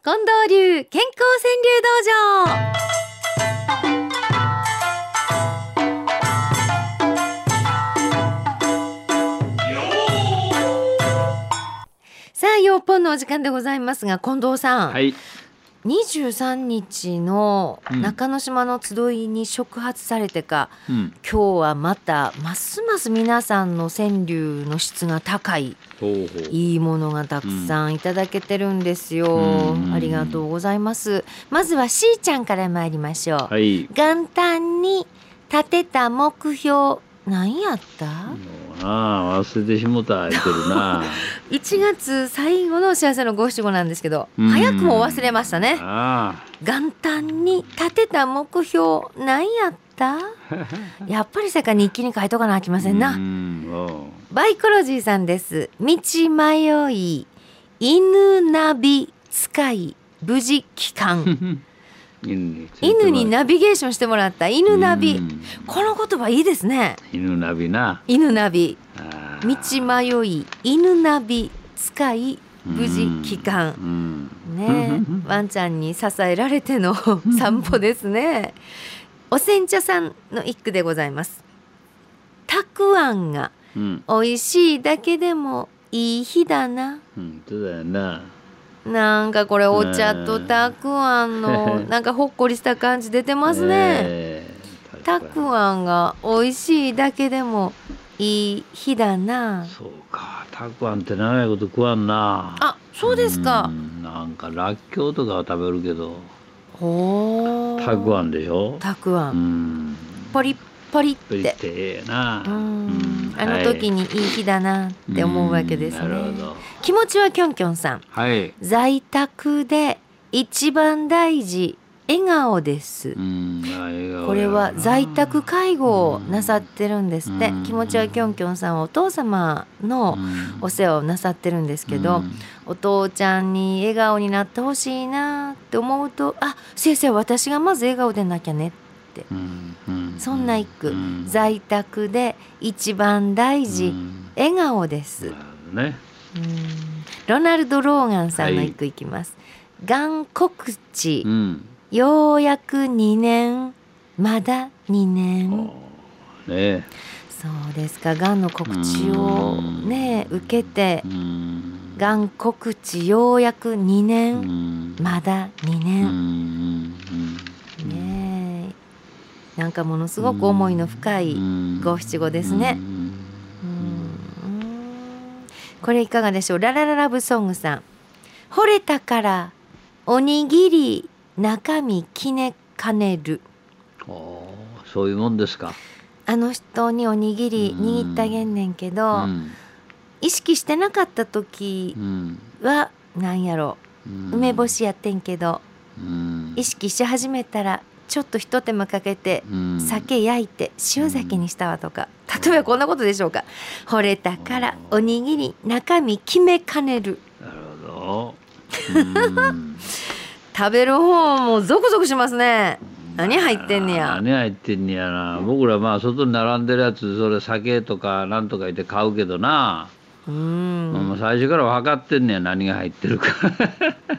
近藤流健康川柳道場さあ、よっぽんのお時間でございますが、近藤さん、はい。23日の中之島の集いに触発されてか、うん。今日はまたますます皆さんの川柳の質が高い。いいものがたくさんいただけてるんですよ、うん。ありがとうございます。まずはしーちゃんから参りましょう、はい。元旦に立てた目標何やった？もうなあ忘れてしもた言ってるな。1月最後の幸せの五七五なんですけどうん早くも忘れましたねあ元旦に立てた目標何やった？やっぱりさか日記に書いとかなあきまあ。せんな、バイコロジーさんです。道迷い、犬ナビ使い、無事帰還。犬に。ナビゲーションしてもらった犬ナビ。うんこの言葉いいですね。犬ナビな。犬ナビ。あ道ー迷い、犬ナビ使い、無事帰う還。ん。ねえ、ワンちゃんに支えられての 散歩ですね。お煎茶さんの一句でございます。たくあんがうん。美味しいだけでもいい日だな。うん。そうだよな。なんかこれお茶とたくあんのなんかほっこりした感じ出てますね。ええたくあんが美味しいだけでもいい日だな。そうか。たくあんって長いこと食わんな。あ、そうですかう。んなんからっきょうとかは食べるけど、ほーたくあんでしょ。たくあ。うんん。ポリッポリっ。プリってな。うん。あの時にいい日だなって思うわけですね。気持ちはきょんきょんさん。はい。在宅で一番大事笑顔です。これは在宅介護をなさってるんですって、うん気持ちはきょんきょんさんはお父様のうんお世話をなさってるんですけど、うんお父ちゃんに笑顔になってほしいなって思うとあ先生私がまず笑顔でなきゃねってそんな一句、うん。在宅で一番大事、うん。笑顔です。ね。うん。ロナルド・ローガンさんの一句いきます、がん告知、うん。ようやく2年。まだ2年、おね。そうですか。がんの告知をね受けて。うん。がん告知ようやく2う年、ん。まだ2うん。年、なんかものすごく思いの深い五七五ですね。これいかがでしょう？ララララブソングさん。惚れたからおにぎり中身きねかねる。おそういうもんですか。あの人におにぎり握ってあげんねんけど、うん。意識してなかった時うん。はなんやろうん。梅干しやってんけど、うん。意識し始めたらちょっとひと手間かけてうん。酒焼いて塩酒にしたわとか、例えばこんなことでしょうか。惚れたからおにぎり中身決めかねる。なるほど。うん。食べる方もゾクゾクしますね。何入ってんねや。何入ってんねやな。僕らまあ外に並んでるやつそれ酒とかなんとか言って買うけどな、うもうんん最初から分かってんねや何が入ってるか。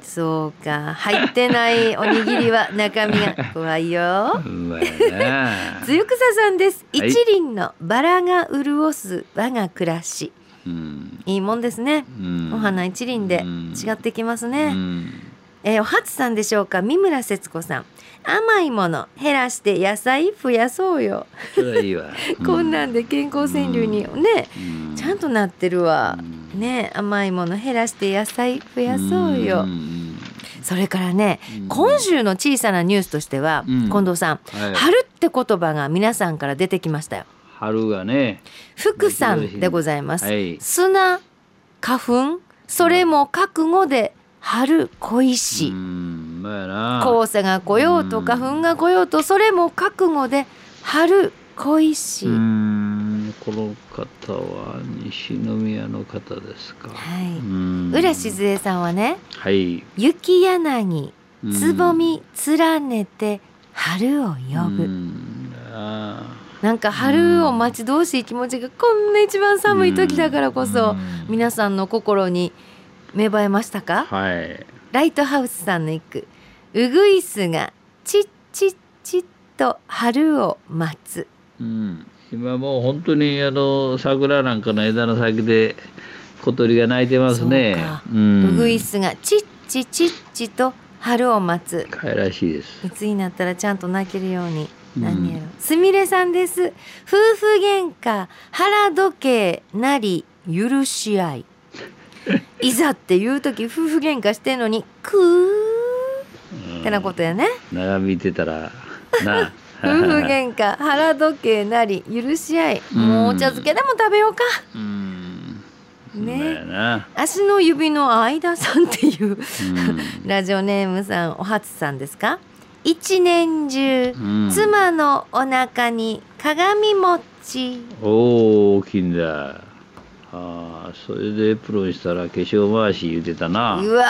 そうか。入ってないおにぎりは中身が怖いよ。つゆくささんです。はい。一輪のバラが潤す我が暮らし。うん。いいもんですね。うん。お花一輪で違ってきますね、うんえーおはつさんでしょうか？三村節子さん。甘いもの減らして野菜増やそうよ、こんなんで健康川柳にね、うん。ちゃんとなってるわ、うん。ね甘いもの減らして野菜増やそうよ、ん。それからね、うん。今週の小さなニュースとしては、うん。近藤さん、はい。春って言葉が皆さんから出てきましたよ。春がね。福さんでございます、はい。砂花粉それも覚悟で春恋し、黄砂が来ようとうん。花粉が来ようとそれも覚悟で春恋し、うんこの方は西宮の方ですか。はい。うん。浦静江さんはねはい。雪柳うん。つぼみ連ねて春を呼ぶ、うんあなんか春を待ち遠しい気持ちがこんな一番寒い時だからこそうん。皆さんの心に芽生えましたか？ーはい。ライトハウスさんの一句。うぐいすがちっちっちっと春を待つ。うん、今もう本当にあの桜なんかの枝の先で小鳥が鳴いてますね。そうか。うん、うぐいすがちっちちっちと春を待つ。可愛らしいです。いつになったらちゃんと泣けるように。うん。何やろ。すみれさんです。夫婦喧嘩腹時計なり許し合いいざっていう時夫婦喧嘩してんのにクーってなことやね。眺めてたらな。夫婦喧嘩腹時計なり許し合い。うん。もうお茶漬けでも食べようか。うん。ね。足の指の間さんっていううん。ラジオネームさんお初さんですか？一年中うん。妻のお腹に鏡餅おお大きいんだ。ああそれでエプロンしたら化粧回し言うてたな。う。わ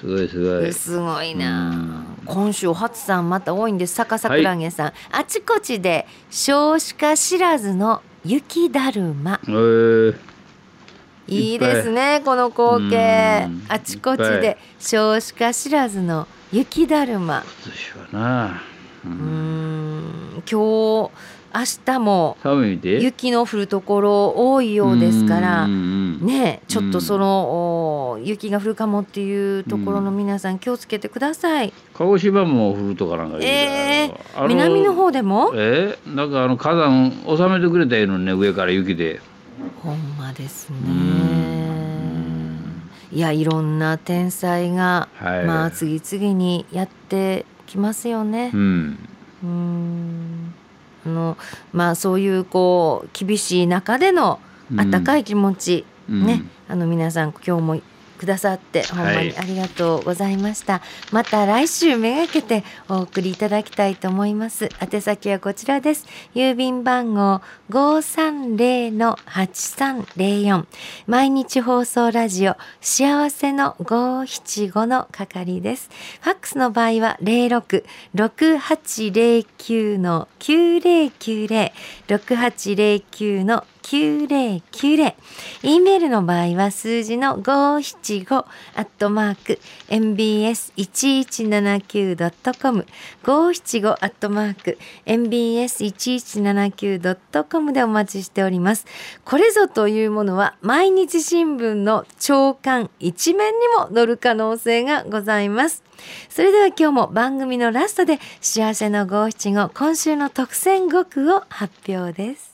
すごいすごい。ーすごいな。うん。今週お初さんまた多いんです。坂さくらげさん、あちこちで少子化知らずの雪だるま。えー、いいですねこの光景。うん。あちこちで少子化知らずの雪だるま。今年はな。うん。今日明日も。雪の降るところ多いようですからねえちょっとその、お雪が降るかもっていうところの皆さん気をつけてください。鹿児島も降るとかなんかえよあの南の方でも？えーなんかあの火山収めてくれたのにね上から雪で。ほんまですね。うん。いやいろんな天災が、はい。まあ次々にやってきますよね。う。ん。うんあのまあそういうこう厳しい中での温かい気持ち、うん。ねあの皆さん今日もくださってほんまにありがとうございました、また来週めがけてお送りいただきたいと思います。宛先はこちらです。郵便番号530-8304毎日放送ラジオ幸せの575の係です。ファックスの場合は066809の9090 6809の9090 e メールの場合は数字の575アットマーク mbs1179.com 575アットマーク mbs1179.com でお待ちしております。これぞというものは毎日新聞の朝刊一面にも載る可能性がございます。それでは今日も番組のラストで幸せの575今週の特選5句を発表です。